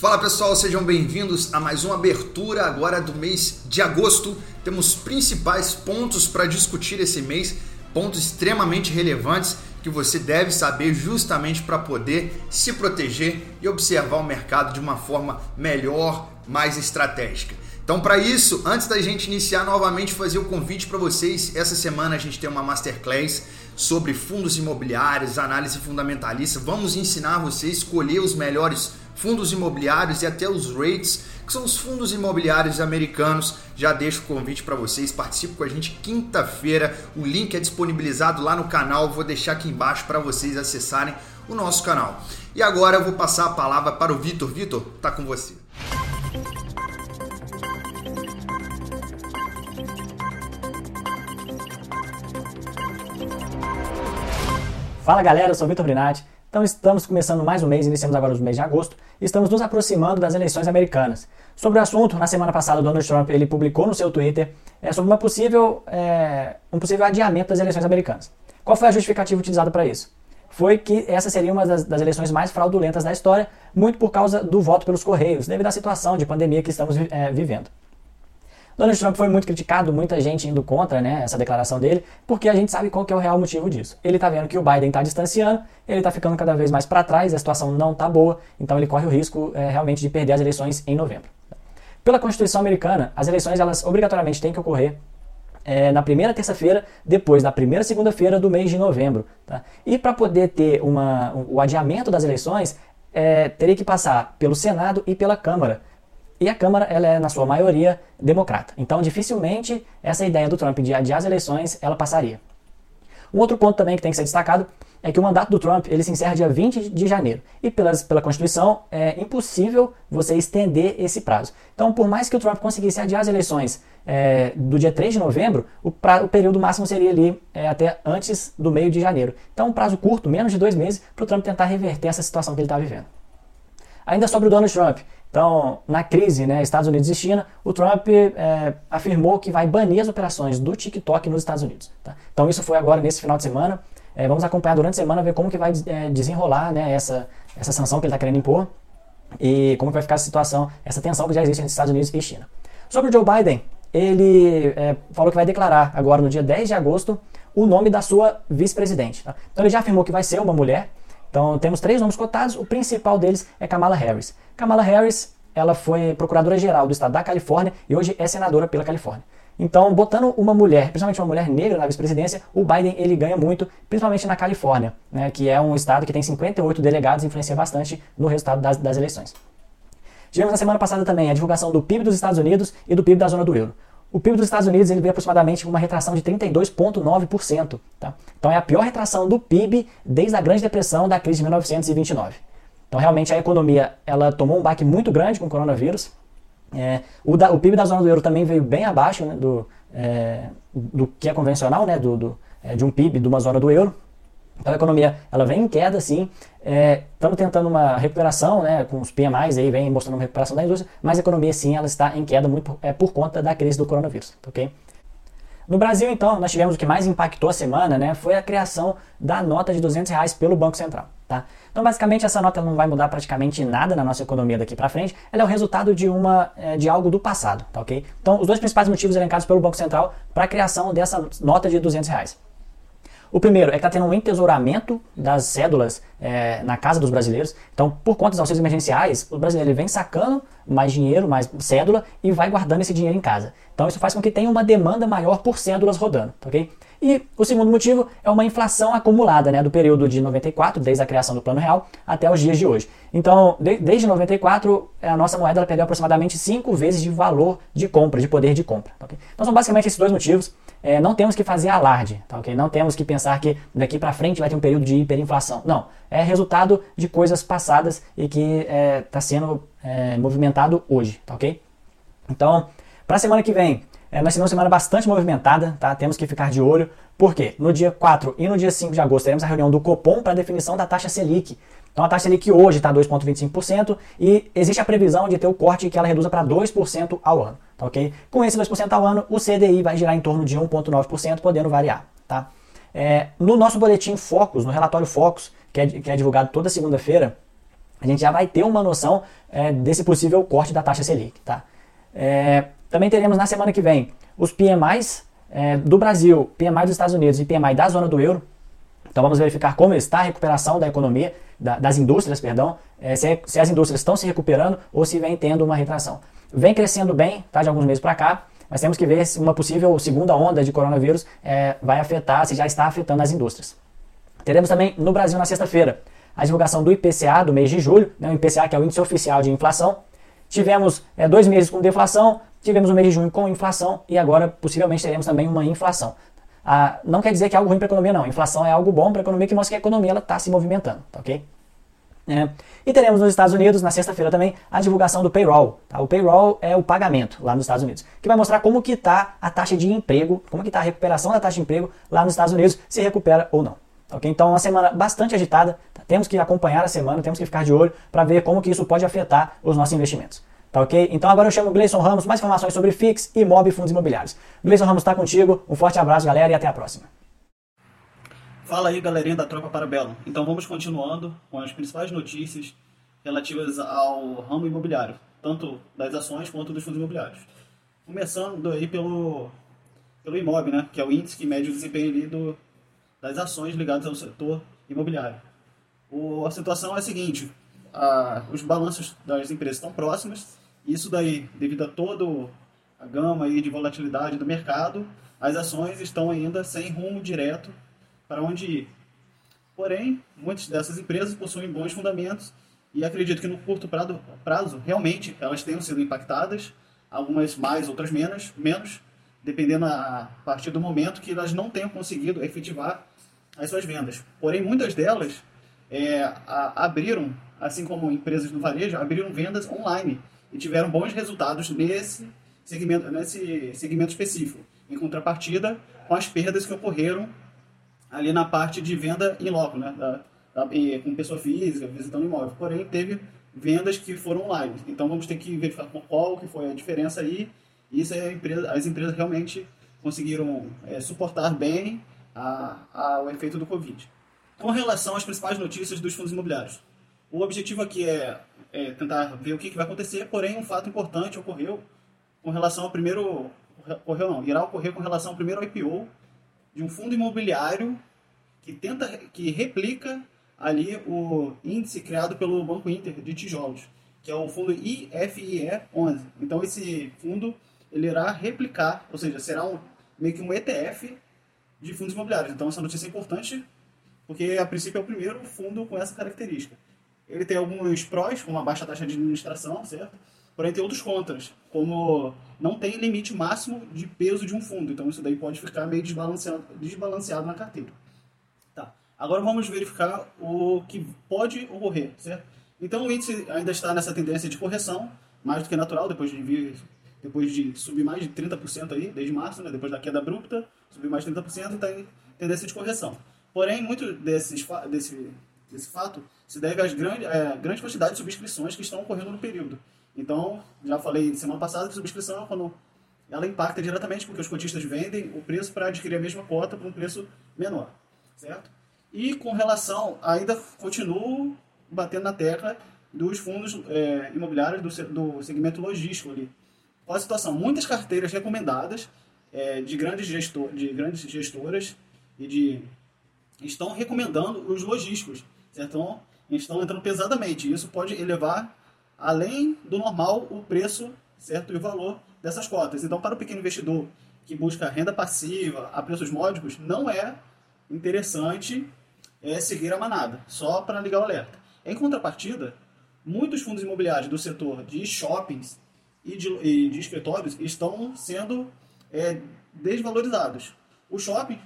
Fala pessoal, sejam bem-vindos a mais uma abertura agora do mês de agosto. Temos principais pontos para discutir esse mês, pontos extremamente relevantes que você deve saber justamente para poder se proteger e observar o mercado de uma forma melhor, mais estratégica. Então, para isso, antes da gente iniciar novamente, fazer o convite para vocês. Essa semana a gente tem uma masterclass sobre fundos imobiliários, análise fundamentalista. Vamos ensinar você a escolher os melhores fundos imobiliários e até os REITs, que são os fundos imobiliários americanos. Já deixo o convite para vocês, participe com a gente quinta-feira. O link é disponibilizado lá no canal, vou deixar aqui embaixo para vocês acessarem o nosso canal. E agora eu vou passar a palavra para o Vitor. Vitor, tá com você. Fala galera, eu sou o Vitor Brinatti. Então estamos começando mais um mês, iniciamos agora o mês de agosto, e estamos nos aproximando das eleições americanas. Sobre o assunto, na semana passada, Donald Trump ele publicou no seu Twitter é, sobre uma possível, é, um possível adiamento das eleições americanas. Qual foi a justificativa utilizada para isso? Foi que essa seria uma das, das, eleições mais fraudulentas da história, muito por causa do voto pelos Correios, devido à situação de pandemia que estamos é, vivendo. Donald Trump foi muito criticado, muita gente indo contra né, essa declaração dele, porque a gente sabe qual é o real motivo disso. Ele está vendo que o Biden está distanciando, ele está ficando cada vez mais para trás, a situação não está boa, então ele corre o risco é, realmente de perder as eleições em novembro. Pela Constituição americana, as eleições elas obrigatoriamente têm que ocorrer é, na primeira terça-feira, depois da primeira segunda-feira do mês de novembro. Tá? E para poder ter uma, o adiamento das eleições, é, teria que passar pelo Senado e pela Câmara. E a Câmara ela é, na sua maioria, democrata. Então, dificilmente, essa ideia do Trump de adiar as eleições, ela passaria. Um outro ponto também que tem que ser destacado é que o mandato do Trump ele se encerra dia 20 de janeiro. E pelas, pela Constituição é impossível você estender esse prazo. Então, por mais que o Trump conseguisse adiar as eleições é, do dia 3 de novembro, o, pra, o período máximo seria ali é, até antes do meio de janeiro. Então, um prazo curto, menos de dois meses, para o Trump tentar reverter essa situação que ele está vivendo. Ainda sobre o Donald Trump, então, na crise, né, Estados Unidos e China, o Trump é, afirmou que vai banir as operações do TikTok nos Estados Unidos. Tá? Então, isso foi agora nesse final de semana. É, vamos acompanhar durante a semana, ver como que vai é, desenrolar né, essa, essa sanção que ele está querendo impor e como vai ficar essa situação, essa tensão que já existe entre Estados Unidos e China. Sobre o Joe Biden, ele é, falou que vai declarar agora no dia 10 de agosto o nome da sua vice-presidente. Tá? Então, ele já afirmou que vai ser uma mulher. Então, temos três nomes cotados. O principal deles é Kamala Harris. Kamala Harris, ela foi procuradora-geral do estado da Califórnia e hoje é senadora pela Califórnia. Então, botando uma mulher, principalmente uma mulher negra na vice-presidência, o Biden ele ganha muito, principalmente na Califórnia, né, que é um estado que tem 58 delegados e influencia bastante no resultado das, das eleições. Tivemos na semana passada também a divulgação do PIB dos Estados Unidos e do PIB da zona do euro. O PIB dos Estados Unidos ele veio aproximadamente com uma retração de 32,9%. Tá? Então é a pior retração do PIB desde a Grande Depressão da crise de 1929. Então, realmente, a economia ela tomou um baque muito grande com o coronavírus. É, o, da, o, PIB da zona do euro também veio bem abaixo né, do, é, do que é convencional, né, do, do é, de um PIB de uma zona do euro. Então a economia ela vem em queda, sim. Estamos é, tentando uma recuperação, né, com os PMIs aí vem mostrando uma recuperação da indústria, mas a economia sim ela está em queda muito por, é, por conta da crise do coronavírus, ok? No Brasil, então, nós tivemos o que mais impactou a semana, né, foi a criação da nota de 200 reais pelo Banco Central, tá? Então, basicamente, essa nota não vai mudar praticamente nada na nossa economia daqui para frente. Ela é o resultado de uma é, de algo do passado, tá ok? Então, os dois principais motivos elencados pelo Banco Central para a criação dessa nota de 200 reais. O primeiro é que está tendo um entesouramento das cédulas é, na casa dos brasileiros. Então, por conta dos auxílios emergenciais, o brasileiro vem sacando mais dinheiro, mais cédula e vai guardando esse dinheiro em casa. Então, isso faz com que tenha uma demanda maior por cédulas rodando, tá ok? E o segundo motivo é uma inflação acumulada, né, do período de 94, desde a criação do Plano Real, até os dias de hoje. Então, de, desde 94, a nossa moeda perdeu aproximadamente 5 vezes de valor de compra, de poder de compra. Tá okay? Então, são basicamente esses dois motivos. É, não temos que fazer alarde, tá ok? Não temos que pensar que daqui para frente vai ter um período de hiperinflação. Não, é resultado de coisas passadas e que está é, tá sendo é, movimentado hoje, tá ok? Então, para a semana que vem, é, nós tivemos uma semana bastante movimentada, tá? Temos que ficar de olho. Por quê? No dia 4 e no dia 5 de agosto teremos a reunião do Copom para definição da taxa Selic. Então a taxa Selic hoje está 2,25% e existe a previsão de ter o corte que ela reduza para 2% ao ano. Tá ok? Com esse 2% ao ano, o CDI vai girar em torno de 1,9%, podendo variar. Tá? É, no nosso boletim Focus, no relatório Focus, que é, que é divulgado toda segunda-feira, a gente já vai ter uma noção é, desse possível corte da taxa Selic. Tá? É, também teremos na semana que vem os PMIs é, do Brasil, PMI dos Estados Unidos e PMI da zona do euro. Então vamos verificar como está a recuperação da economia, da, das indústrias, perdão, é, se, é, se, as indústrias estão se recuperando ou se vem tendo uma retração. Vem crescendo bem, tá, de alguns meses para cá, mas temos que ver se uma possível segunda onda de coronavírus é, vai afetar, se já está afetando as indústrias. Teremos também no Brasil na sexta-feira a divulgação do IPCA do mês de julho, né, o IPCA que é o índice oficial de inflação. Tivemos é, dois meses com deflação, tivemos o mês de junho com inflação e agora possivelmente teremos também uma inflação. Ah, não quer dizer que é algo ruim para a economia, não. Inflação é algo bom para a economia que mostra que a economia está se movimentando, tá ok? É. E teremos nos Estados Unidos, na sexta-feira também, a divulgação do payroll. Tá? O payroll é o pagamento lá nos Estados Unidos, que vai mostrar como que está a taxa de emprego, como que está a recuperação da taxa de emprego lá nos Estados Unidos, se recupera ou não. Okay? Então, uma semana bastante agitada, tá? temos que acompanhar a semana, temos que ficar de olho para ver como que isso pode afetar os nossos investimentos. Tá ok? Então agora eu chamo o Gleison Ramos, mais informações sobre FIX, IMOB e fundos imobiliários. Gleison Ramos está contigo, um forte abraço galera e até a próxima. Fala aí galerinha da Tropa Parabelo. Então vamos continuando com as principais notícias relativas ao ramo imobiliário, tanto das ações quanto dos fundos imobiliários. Começando aí pelo, pelo IMOB, né, que é o índice que mede o desempenho do, das ações ligadas ao setor imobiliário. O, a situação é a seguinte, os balanços das empresas estão próximas, isso daí, devido a toda a gama aí de volatilidade do mercado, as ações estão ainda sem rumo direto para onde ir. Porém, muitas dessas empresas possuem bons fundamentos e acredito que no curto prazo, prazo realmente elas tenham sido impactadas, algumas mais, outras menos, menos, dependendo a partir do momento que elas não tenham conseguido efetivar as suas vendas. Porém, muitas delas é, a, abriram, assim como empresas no varejo, abriram vendas online e tiveram bons resultados nesse segmento, nesse segmento específico, em contrapartida com as perdas que ocorreram ali na parte de venda em loco, né, da, da, com pessoa física, visitando imóvel. Porém, teve vendas que foram online. Então, vamos ter que verificar qual que foi a diferença aí. Isso é empresa, as empresas realmente conseguiram é, suportar bem a, a, o efeito do Covid. Com relação às principais notícias dos fundos imobiliários, o objetivo aqui é, é tentar ver o que, que, vai acontecer, porém um fato importante ocorreu com relação ao primeiro... Ocorreu não, irá ocorrer com relação ao primeiro IPO de um fundo imobiliário que tenta, que replica ali o índice criado pelo Banco Inter de Tijolos, que é o fundo IFIE 11. Então esse fundo ele irá replicar, ou seja, será um, meio que um ETF de fundos imobiliários. Então essa notícia é importante porque a princípio é o primeiro fundo com essa característica. Ele tem alguns prós, como a baixa taxa de administração, certo? Porém tem outros contras, como não tem limite máximo de peso de um fundo. Então isso daí pode ficar meio desbalanceado, desbalanceado na carteira. Tá. Agora vamos verificar o que pode ocorrer, certo? Então o índice ainda está nessa tendência de correção, mais do que natural, depois de vir, depois de subir mais de 30% aí, desde março, né? depois da queda abrupta, subir mais de 30% e está em tendência de correção. Porém, muito desses, desse, desse fato se deve às grandes, é, grandes quantidades de subscrições que estão ocorrendo no período. Então, já falei semana passada que subscrição, quando ela impacta diretamente porque os cotistas vendem o preço para adquirir a mesma cota por um preço menor, certo? E com relação, ainda continuo batendo na tecla dos fundos é, imobiliários do, do segmento logístico ali. Qual a situação? Muitas carteiras recomendadas é, de, grandes gestor, de grandes gestoras e de estão recomendando os logísticos, Então, estão entrando pesadamente. Isso pode elevar além do normal o preço certo e o valor dessas cotas. Então, para o pequeno investidor que busca renda passiva a preços módicos, não é interessante é, seguir a manada, só para ligar o alerta. Em contrapartida, muitos fundos imobiliários do setor de shoppings e de, e de escritórios estão sendo é, desvalorizados. O shopping,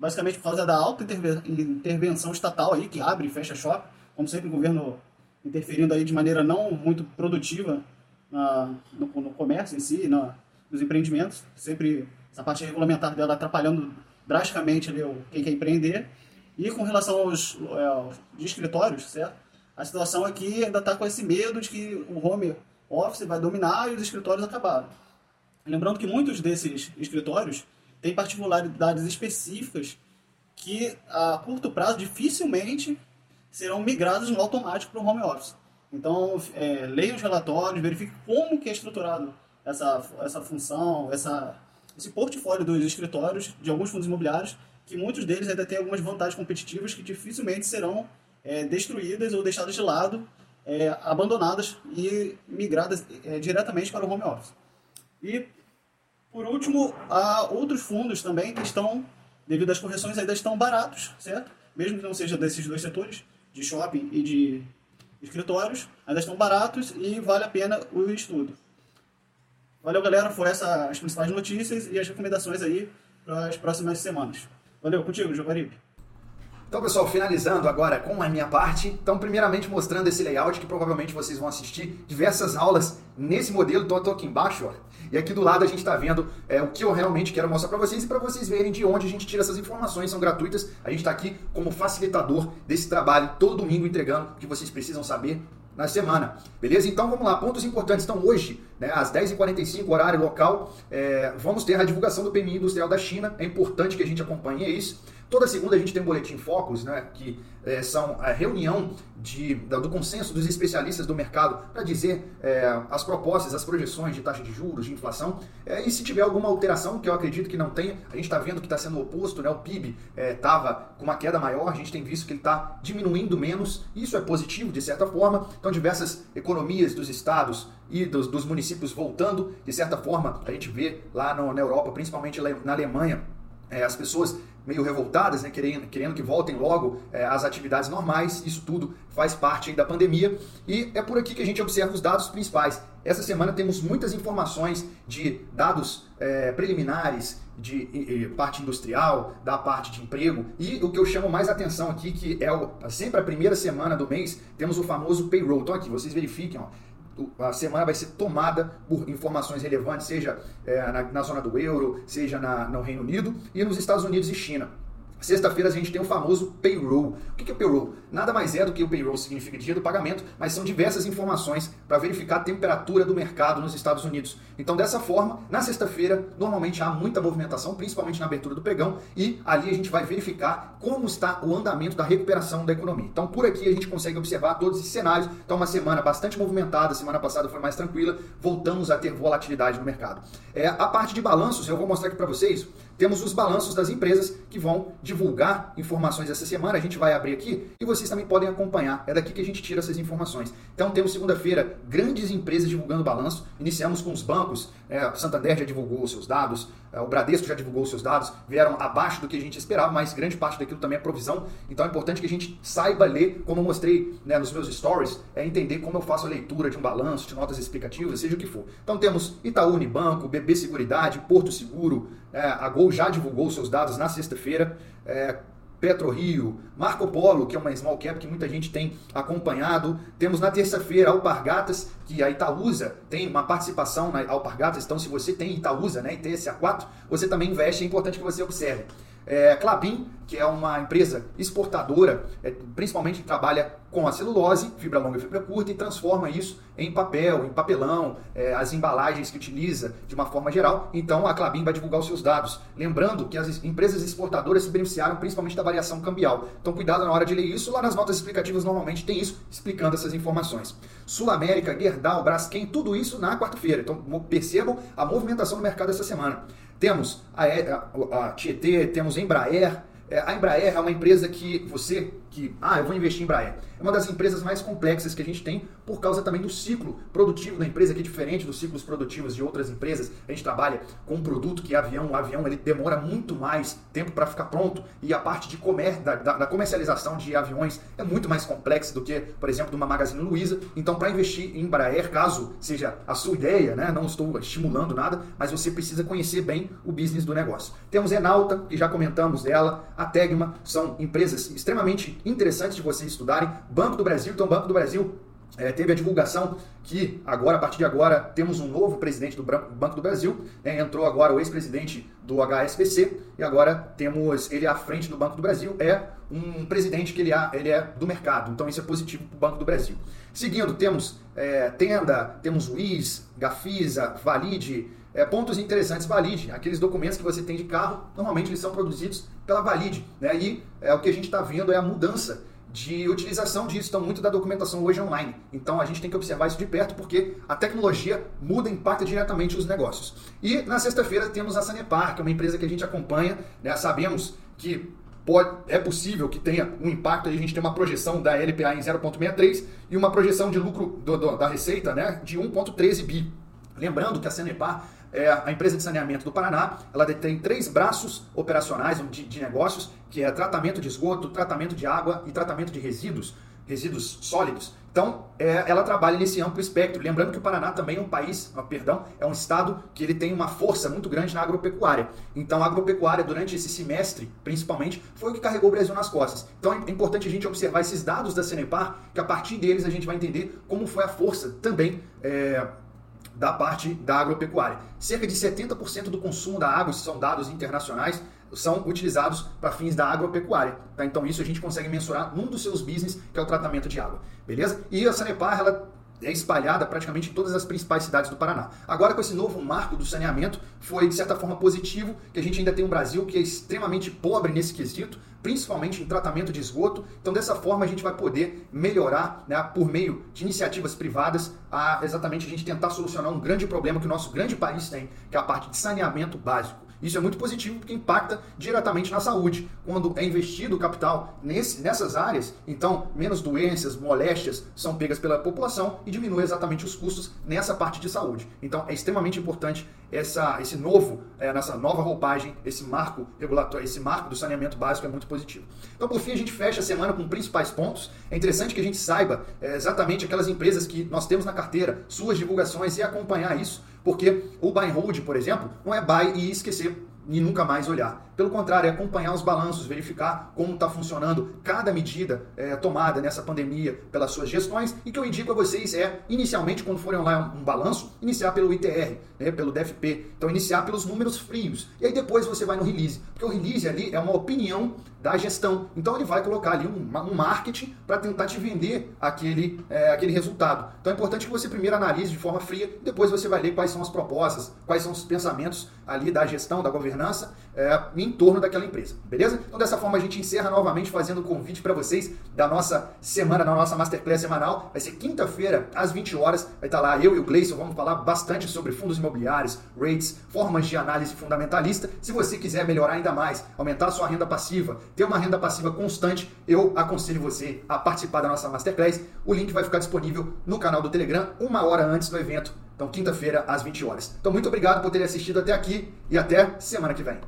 basicamente por causa da alta intervenção estatal aí, que abre e fecha shopping, como sempre o governo interferindo aí de maneira não muito produtiva na, no, no, comércio em si, na, nos empreendimentos, sempre essa parte regulamentar dela atrapalhando drasticamente ali, o, quem quer empreender. E com relação aos, é, aos escritórios, certo? A situação aqui ainda está com esse medo de que o home office vai dominar e os escritórios acabaram. Lembrando que muitos desses escritórios têm particularidades específicas que a curto prazo dificilmente serão migrados no automático para o home office. Então, é, leia os relatórios, verifique como que é estruturado essa, essa função, essa, esse portfólio dos escritórios de alguns fundos imobiliários, que muitos deles ainda têm algumas vantagens competitivas que dificilmente serão é, destruídas ou deixadas de lado, é, abandonadas e migradas é, diretamente para o home office. E, por último, há outros fundos também que estão, devido às correções, ainda estão baratos, certo? Mesmo que não seja desses dois setores, de shopping e de escritórios, ainda estão baratos e vale a pena o estudo. Valeu, galera. Foi essas as principais notícias e as recomendações aí para as próximas semanas. Valeu, contigo, Giovanni. Então, pessoal, finalizando agora com a minha parte. Então, primeiramente mostrando esse layout que provavelmente vocês vão assistir diversas aulas nesse modelo. Então, eu tô aqui embaixo, ó. E aqui do lado a gente está vendo é, o que eu realmente quero mostrar para vocês e para vocês verem de onde a gente tira essas informações, são gratuitas. A gente está aqui como facilitador desse trabalho, todo domingo entregando o que vocês precisam saber na semana. Beleza? Então vamos lá, pontos importantes. Então hoje, né, às 10h45, horário local, é, vamos ter a divulgação do PMI industrial da China. É importante que a gente acompanhe isso. Toda segunda a gente tem um boletim Focus, né, que é, são a reunião de, do consenso dos especialistas do mercado para dizer é, as propostas, as projeções de taxa de juros, de inflação. É, e se tiver alguma alteração, que eu acredito que não tenha, a gente está vendo que está sendo oposto, né, o PIB estava com uma queda maior, a gente tem visto que ele está diminuindo menos. Isso é positivo, de certa forma. Então, diversas economias dos estados e dos, dos municípios voltando, de certa forma, a gente vê lá no, na Europa, principalmente na Alemanha, é, as pessoas meio revoltadas, né, querendo, querendo que voltem logo é, às atividades normais. Isso tudo faz parte da pandemia e é por aqui que a gente observa os dados principais. Essa semana temos muitas informações de dados é, preliminares de, de, parte industrial, da parte de emprego e o que eu chamo mais atenção aqui, que é o, sempre a primeira semana do mês, temos o famoso payroll. Então aqui, vocês verifiquem, ó, a semana vai ser tomada por informações relevantes, seja é, na, na, zona do euro, seja na, no Reino Unido e nos Estados Unidos e China. Sexta-feira a gente tem o famoso payroll. O que é payroll? Nada mais é do que o payroll significa dia do pagamento, mas são diversas informações para verificar a temperatura do mercado nos Estados Unidos. Então, dessa forma, na sexta-feira, normalmente há muita movimentação, principalmente na abertura do pregão, e ali a gente vai verificar como está o andamento da recuperação da economia. Então, por aqui a gente consegue observar todos esses cenários. Então, uma semana bastante movimentada, semana passada foi mais tranquila, voltamos a ter volatilidade no mercado. É, a parte de balanços, eu vou mostrar aqui para vocês temos os balanços das empresas que vão divulgar informações essa semana. A gente vai abrir aqui e vocês também podem acompanhar. É daqui que a gente tira essas informações. Então temos segunda-feira grandes empresas divulgando balanço. Iniciamos com os bancos. É, Santander já divulgou os seus dados, o Bradesco já divulgou seus dados, vieram abaixo do que a gente esperava, mas grande parte daquilo também é provisão. Então é importante que a gente saiba ler, como eu mostrei né, nos meus stories, é entender como eu faço a leitura de um balanço, de notas explicativas, seja o que for. Então temos Itaú Unibanco, BB Seguridade, Porto Seguro, é, a Gol já divulgou seus dados na sexta-feira. É, PetroRio, Marco Polo, que é uma small cap que muita gente tem acompanhado. Temos na terça-feira Alpargatas, que a Itaúsa tem uma participação na Alpargatas. Então, se você tem Itaúsa né, e TSA4, você também investe. É importante que você observe. É, Clabin, que é uma empresa exportadora, é, principalmente que trabalha com a celulose, fibra longa e fibra curta, e transforma isso em papel, em papelão, é, as embalagens que utiliza de uma forma geral. Então a Clabin vai divulgar os seus dados. Lembrando que as empresas exportadoras se beneficiaram principalmente da variação cambial. Então cuidado na hora de ler isso. Lá nas notas explicativas normalmente tem isso explicando essas informações. Sul América, Gerdau, Braskem, tudo isso na quarta-feira. Então percebam a movimentação do mercado essa semana. Temos a, a, a Tietê, temos a Embraer. É, a Embraer é uma empresa que você que, ah, eu vou investir em Embraer. É uma das empresas mais complexas que a gente tem por causa também do ciclo produtivo da empresa, que é diferente dos ciclos produtivos de outras empresas. A gente trabalha com um produto que é avião. O avião ele demora muito mais tempo para ficar pronto e a parte de comer, da, da, comercialização de aviões é muito mais complexa do que, por exemplo, de uma Magazine Luiza. Então, para investir em Embraer, caso seja a sua ideia, né, não estou estimulando nada, mas você precisa conhecer bem o business do negócio. Temos Enalta, que já comentamos dela, a Tegma, são empresas extremamente interessantes de vocês estudarem. Banco do Brasil, então Banco do Brasil é, teve a divulgação que agora, a partir de agora, temos um novo presidente do Banco do Brasil. Né? Entrou agora o ex-presidente do HSBC e agora temos ele à frente do Banco do Brasil. É um presidente que ele é, ele é do mercado, então isso é positivo para o Banco do Brasil. Seguindo, temos é, Tenda, temos WIS, Gafisa, Valide, é, pontos interessantes, Valide, aqueles documentos que você tem de carro, normalmente eles são produzidos pela Valide. Né? E é, o que a gente está vendo é a mudança de utilização disso. Então, muito da documentação hoje é online. Então, a gente tem que observar isso de perto porque a tecnologia muda e impacta diretamente os negócios. E na sexta-feira temos a Sanepar, que é uma empresa que a gente acompanha. Né? Sabemos que pode, é possível que tenha um impacto. A gente tem uma projeção da LPA em 0,63 e uma projeção de lucro do, do, da receita né, de 1,13 bi. Lembrando que a Sanepar é a empresa de saneamento do Paraná, ela tem três braços operacionais de, de negócios, que é tratamento de esgoto, tratamento de água e tratamento de resíduos, resíduos sólidos. Então, é, ela trabalha nesse amplo espectro. Lembrando que o Paraná também é um país, perdão, é um estado que ele tem uma força muito grande na agropecuária. Então, a agropecuária, durante esse semestre, principalmente, foi o que carregou o Brasil nas costas. Então, é importante a gente observar esses dados da Cenepar, que a partir deles a gente vai entender como foi a força também é, da parte da agropecuária. Cerca de 70% do consumo da água, são dados internacionais, são utilizados para fins da agropecuária. Tá? Então isso a gente consegue mensurar num dos seus business, que é o tratamento de água. Beleza? E a Sanepar, ela é espalhada praticamente em todas as principais cidades do Paraná. Agora, com esse novo marco do saneamento, foi de certa forma positivo que a gente ainda tem um Brasil que é extremamente pobre nesse quesito, principalmente em tratamento de esgoto. Então, dessa forma, a gente vai poder melhorar, né, por meio de iniciativas privadas, a exatamente a gente tentar solucionar um grande problema que o nosso grande país tem, que é a parte de saneamento básico. Isso é muito positivo porque impacta diretamente na saúde. Quando é investido o capital nesse, nessas áreas, então menos doenças, moléstias são pegas pela população e diminui exatamente os custos nessa parte de saúde. Então é extremamente importante essa, esse novo, é, nessa nova roupagem, esse marco regulatório, esse marco do saneamento básico é muito positivo. Então, por fim, a gente fecha a semana com principais pontos. É interessante que a gente saiba é, exatamente aquelas empresas que nós temos na carteira, suas divulgações e acompanhar isso, porque o buy and hold, por exemplo, não é buy e esquecer e nunca mais olhar. Pelo contrário, é acompanhar os balanços, verificar como está funcionando cada medida é, tomada nessa pandemia pelas suas gestões. E que eu indico a vocês é, inicialmente, quando forem lá um, um balanço, iniciar pelo ITR, né, pelo DFP. Então, iniciar pelos números frios. E aí depois você vai no release. Porque o release ali é uma opinião da gestão. Então, ele vai colocar ali um, um marketing para tentar te vender aquele, é, aquele resultado. Então, é importante que você primeiro analise de forma fria, depois você vai ler quais são as propostas, quais são os pensamentos ali da gestão, da governança, é, em torno daquela empresa, beleza? Então dessa forma a gente encerra novamente fazendo o convite para vocês da nossa semana, da nossa Masterclass semanal. Vai ser quinta-feira, às 20 horas, vai estar tá lá eu e o Gleison, vamos falar bastante sobre fundos imobiliários, rates, formas de análise fundamentalista. Se você quiser melhorar ainda mais, aumentar a sua renda passiva, ter uma renda passiva constante, eu aconselho você a participar da nossa Masterclass. O link vai ficar disponível no canal do Telegram uma hora antes do evento. Então, quinta-feira, às 20 horas. Então, muito obrigado por terem assistido até aqui e até semana que vem.